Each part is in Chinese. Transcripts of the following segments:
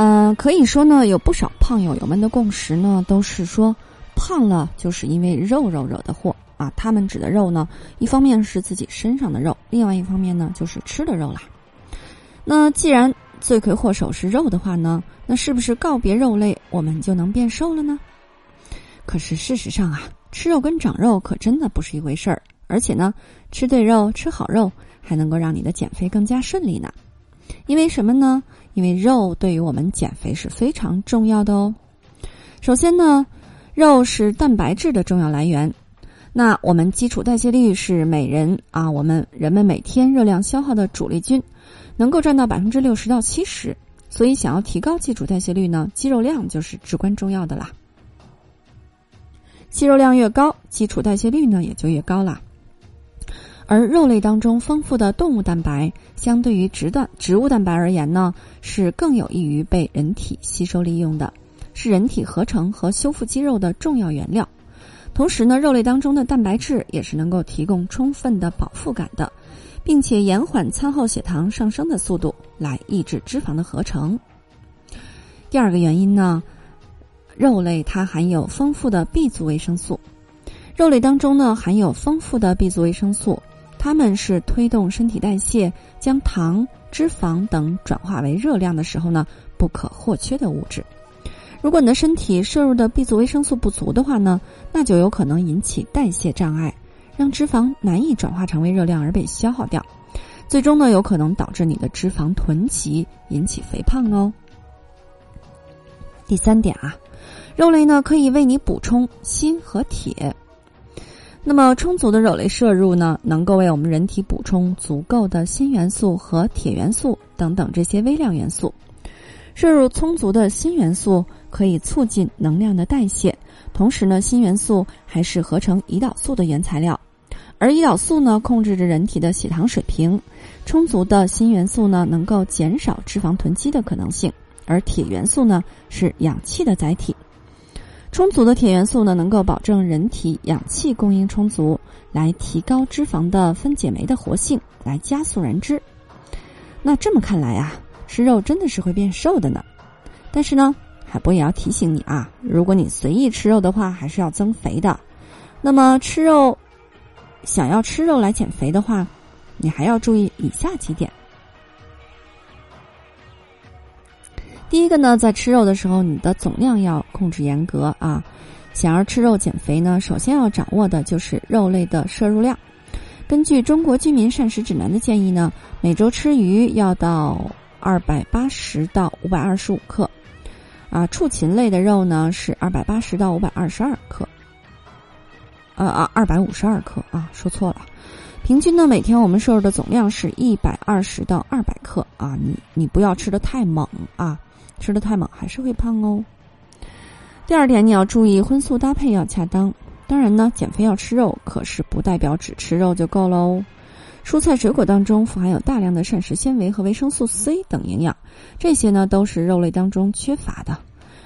嗯，可以说呢，有不少胖友友们的共识呢，都是说胖了就是因为肉肉惹的祸啊。他们指的肉呢，一方面是自己身上的肉，另外一方面呢就是吃的肉啦。那既然罪魁祸首是肉的话呢，那是不是告别肉类，我们就能变瘦了呢？可是事实上啊，吃肉跟长肉可真的不是一回事儿。而且呢，吃对肉，吃好肉，还能够让你的减肥更加顺利呢。因为什么呢？因为肉对于我们减肥是非常重要的哦。首先呢，肉是蛋白质的重要来源。那我们基础代谢率是每人啊，我们人们每天热量消耗的主力军，能够占到百分之六十到七十。所以，想要提高基础代谢率呢，肌肉量就是至关重要的啦。肌肉量越高，基础代谢率呢也就越高了。而肉类当中丰富的动物蛋白，相对于植蛋植物蛋白而言呢，是更有益于被人体吸收利用的，是人体合成和修复肌肉的重要原料。同时呢，肉类当中的蛋白质也是能够提供充分的饱腹感的，并且延缓餐后血糖上升的速度，来抑制脂肪的合成。第二个原因呢，肉类它含有丰富的 B 族维生素，肉类当中呢含有丰富的 B 族维生素。它们是推动身体代谢、将糖、脂肪等转化为热量的时候呢不可或缺的物质。如果你的身体摄入的 B 族维生素不足的话呢，那就有可能引起代谢障碍，让脂肪难以转化成为热量而被消耗掉，最终呢有可能导致你的脂肪囤积，引起肥胖哦。第三点啊，肉类呢可以为你补充锌和铁。那么充足的肉类摄入呢，能够为我们人体补充足够的锌元素和铁元素等等这些微量元素。摄入充足的锌元素可以促进能量的代谢，同时呢，锌元素还是合成胰岛素的原材料，而胰岛素呢控制着人体的血糖水平。充足的锌元素呢，能够减少脂肪囤积的可能性，而铁元素呢是氧气的载体。充足的铁元素呢，能够保证人体氧气供应充足，来提高脂肪的分解酶的活性，来加速燃脂。那这么看来啊，吃肉真的是会变瘦的呢。但是呢，海波也要提醒你啊，如果你随意吃肉的话，还是要增肥的。那么吃肉，想要吃肉来减肥的话，你还要注意以下几点。第一个呢，在吃肉的时候，你的总量要控制严格啊。想要吃肉减肥呢，首先要掌握的就是肉类的摄入量。根据中国居民膳食指南的建议呢，每周吃鱼要到二百八十到五百二十五克，啊，畜禽类的肉呢是二百八十到五百二十二克，呃啊，二百五十二克啊，说错了。平均呢，每天我们摄入的总量是一百二十到二百克啊，你你不要吃的太猛啊。吃的太猛还是会胖哦。第二点，你要注意荤素搭配要恰当。当然呢，减肥要吃肉，可是不代表只吃肉就够了哦。蔬菜水果当中富含有大量的膳食纤维和维生素 C 等营养，这些呢都是肉类当中缺乏的。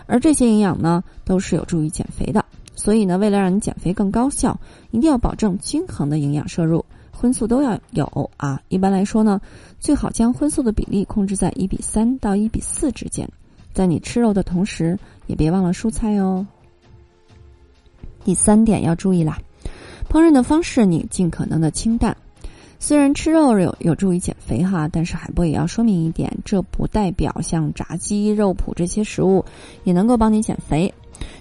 而这些营养呢，都是有助于减肥的。所以呢，为了让你减肥更高效，一定要保证均衡的营养摄入。荤素都要有啊。一般来说呢，最好将荤素的比例控制在一比三到一比四之间。在你吃肉的同时，也别忘了蔬菜哦。第三点要注意啦，烹饪的方式你尽可能的清淡。虽然吃肉有有助于减肥哈，但是海波也要说明一点，这不代表像炸鸡、肉脯这些食物也能够帮你减肥。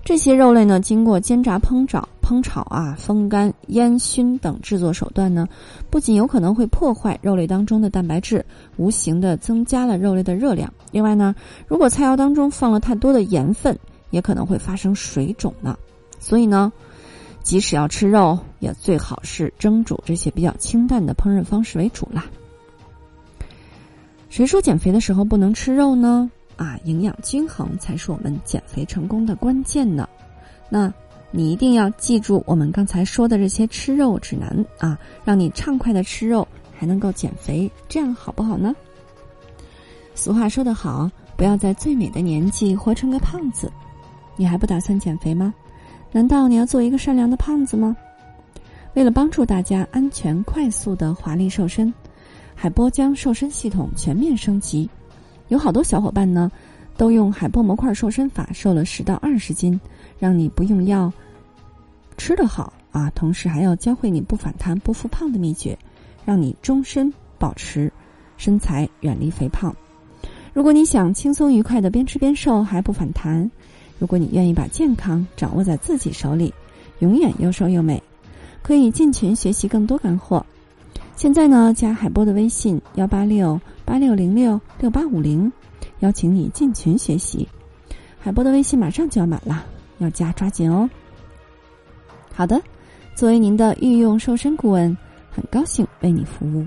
这些肉类呢，经过煎炸、烹炒、烹炒啊、风干、烟熏等制作手段呢，不仅有可能会破坏肉类当中的蛋白质，无形的增加了肉类的热量。另外呢，如果菜肴当中放了太多的盐分，也可能会发生水肿呢。所以呢，即使要吃肉，也最好是蒸煮这些比较清淡的烹饪方式为主啦。谁说减肥的时候不能吃肉呢？啊，营养均衡才是我们减肥成功的关键呢。那你一定要记住我们刚才说的这些吃肉指南啊，让你畅快的吃肉，还能够减肥，这样好不好呢？俗话说得好，不要在最美的年纪活成个胖子。你还不打算减肥吗？难道你要做一个善良的胖子吗？为了帮助大家安全快速的华丽瘦身，海波将瘦身系统全面升级。有好多小伙伴呢，都用海波模块瘦身法瘦了十到二十斤，让你不用药，吃得好啊！同时还要教会你不反弹、不复胖的秘诀，让你终身保持身材，远离肥胖。如果你想轻松愉快的边吃边瘦还不反弹，如果你愿意把健康掌握在自己手里，永远又瘦又美，可以进群学习更多干货。现在呢，加海波的微信幺八六八六零六六八五零，邀请你进群学习。海波的微信马上就要满了，要加抓紧哦。好的，作为您的御用瘦身顾问，很高兴为你服务。